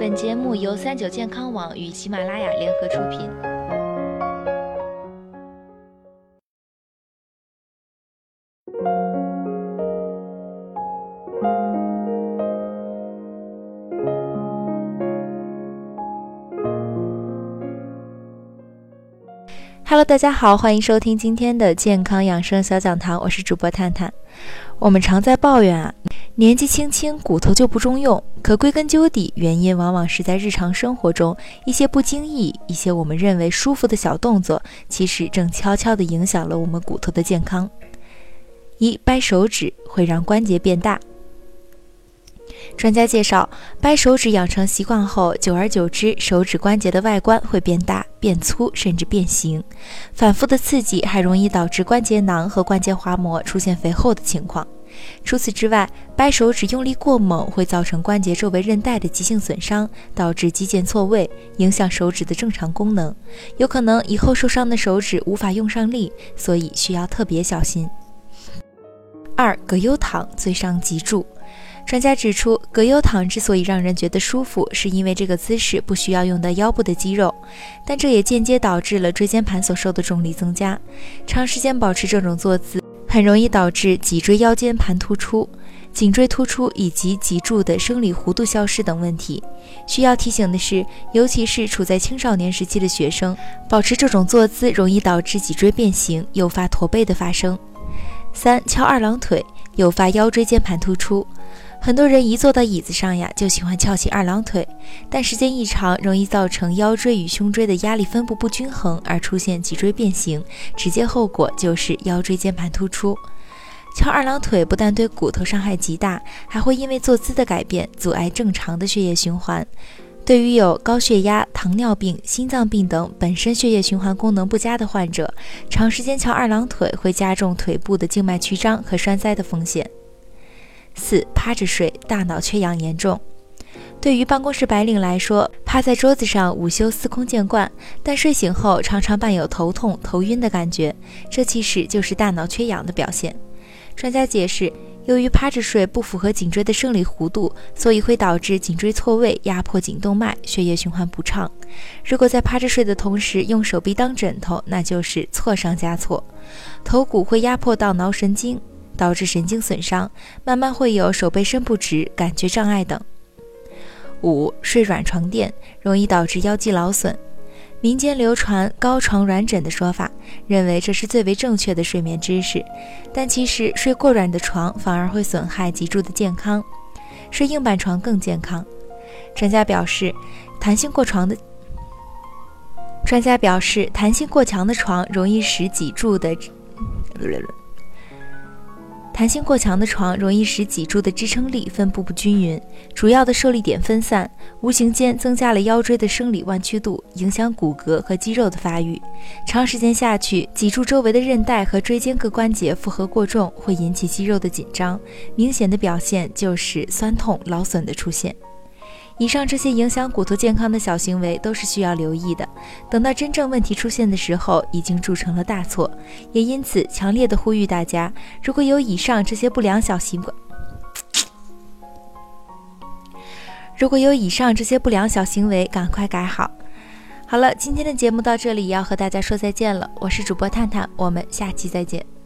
本节目由三九健康网与喜马拉雅联合出品。Hello，大家好，欢迎收听今天的健康养生小讲堂，我是主播探探。我们常在抱怨啊，年纪轻轻骨头就不中用，可归根究底，原因往往是在日常生活中一些不经意、一些我们认为舒服的小动作，其实正悄悄地影响了我们骨头的健康。一掰手指会让关节变大。专家介绍，掰手指养成习惯后，久而久之，手指关节的外观会变大、变粗，甚至变形。反复的刺激还容易导致关节囊和关节滑膜出现肥厚的情况。除此之外，掰手指用力过猛会造成关节周围韧带的急性损伤，导致肌腱错位，影响手指的正常功能，有可能以后受伤的手指无法用上力，所以需要特别小心。二，葛优躺最伤脊柱。专家指出，葛优躺之所以让人觉得舒服，是因为这个姿势不需要用到腰部的肌肉，但这也间接导致了椎间盘所受的重力增加。长时间保持这种坐姿，很容易导致脊椎腰间盘突出、颈椎突出以及脊柱的生理弧度消失等问题。需要提醒的是，尤其是处在青少年时期的学生，保持这种坐姿容易导致脊椎变形，诱发驼背的发生。三、翘二郎腿，诱发腰椎间盘突出。很多人一坐到椅子上呀，就喜欢翘起二郎腿，但时间一长，容易造成腰椎与胸椎的压力分布不均衡，而出现脊椎变形，直接后果就是腰椎间盘突出。翘二郎腿不但对骨头伤害极大，还会因为坐姿的改变阻碍正常的血液循环。对于有高血压、糖尿病、心脏病等本身血液循环功能不佳的患者，长时间翘二郎腿会加重腿部的静脉曲张和栓塞的风险。四趴着睡，大脑缺氧严重。对于办公室白领来说，趴在桌子上午休司空见惯，但睡醒后常常伴有头痛、头晕的感觉，这其实就是大脑缺氧的表现。专家解释，由于趴着睡不符合颈椎的生理弧度，所以会导致颈椎错位，压迫颈动脉，血液循环不畅。如果在趴着睡的同时用手臂当枕头，那就是错上加错，头骨会压迫到脑神经。导致神经损伤，慢慢会有手背伸不直、感觉障碍等。五、睡软床垫容易导致腰肌劳损。民间流传“高床软枕”的说法，认为这是最为正确的睡眠知识，但其实睡过软的床反而会损害脊柱的健康，睡硬板床更健康。专家表示，弹性过床的专家表示，弹性过强的床容易使脊柱的。弹性过强的床容易使脊柱的支撑力分布不均匀，主要的受力点分散，无形间增加了腰椎的生理弯曲度，影响骨骼和肌肉的发育。长时间下去，脊柱周围的韧带和椎间各关节负荷过重，会引起肌肉的紧张，明显的表现就是酸痛、劳损的出现。以上这些影响骨头健康的小行为都是需要留意的。等到真正问题出现的时候，已经铸成了大错。也因此，强烈的呼吁大家，如果有以上这些不良小习惯，如果有以上这些不良小行为，赶快改好。好了，今天的节目到这里要和大家说再见了。我是主播探探，我们下期再见。